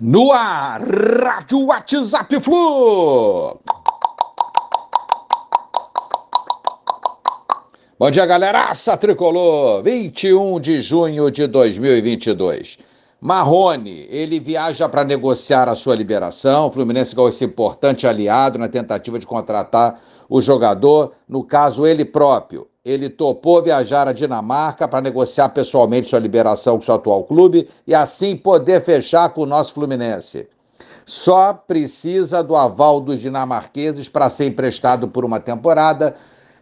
No ar, Rádio WhatsApp Flu. Bom dia, galeraça tricolor. 21 de junho de 2022. Marrone, ele viaja para negociar a sua liberação. O Fluminense ganhou esse importante aliado na tentativa de contratar o jogador, no caso ele próprio. Ele topou viajar à Dinamarca para negociar pessoalmente sua liberação com seu atual clube e assim poder fechar com o nosso Fluminense. Só precisa do aval dos dinamarqueses para ser emprestado por uma temporada.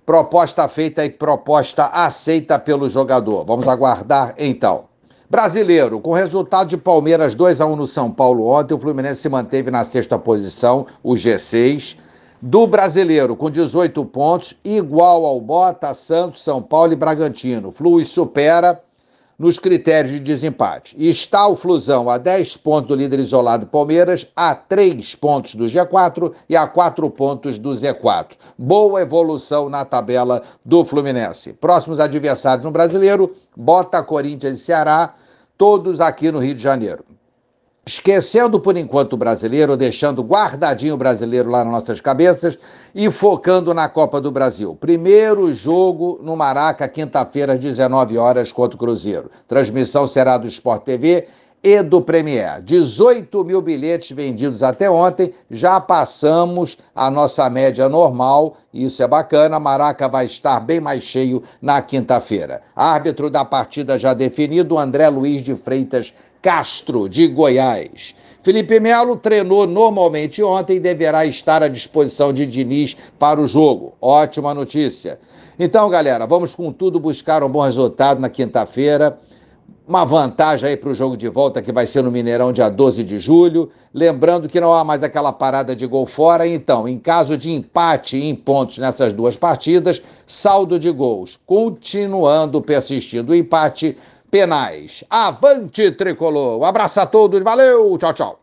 Proposta feita e proposta aceita pelo jogador. Vamos aguardar então. Brasileiro, com resultado de Palmeiras 2 a 1 no São Paulo ontem, o Fluminense se manteve na sexta posição, o G6 do brasileiro, com 18 pontos, igual ao Bota, Santos, São Paulo e Bragantino. Flui supera nos critérios de desempate. Está o Flusão a 10 pontos do líder isolado Palmeiras, a 3 pontos do G4 e a 4 pontos do Z4. Boa evolução na tabela do Fluminense. Próximos adversários no brasileiro: Bota, Corinthians e Ceará, todos aqui no Rio de Janeiro esquecendo por enquanto o brasileiro, deixando guardadinho o brasileiro lá nas nossas cabeças e focando na Copa do Brasil. Primeiro jogo no Maraca, quinta-feira, às 19 horas, contra o Cruzeiro. Transmissão será do Sport TV e do Premier. 18 mil bilhetes vendidos até ontem, já passamos a nossa média normal, isso é bacana. Maraca vai estar bem mais cheio na quinta-feira. Árbitro da partida já definido, André Luiz de Freitas Castro, de Goiás. Felipe Melo treinou normalmente ontem e deverá estar à disposição de Diniz para o jogo. Ótima notícia. Então, galera, vamos com tudo buscar um bom resultado na quinta-feira. Uma vantagem aí para o jogo de volta que vai ser no Mineirão dia 12 de julho. Lembrando que não há mais aquela parada de gol fora. Então, em caso de empate em pontos nessas duas partidas, saldo de gols continuando persistindo o empate penais. Avante, tricolor. Um abraço a todos, valeu, tchau, tchau.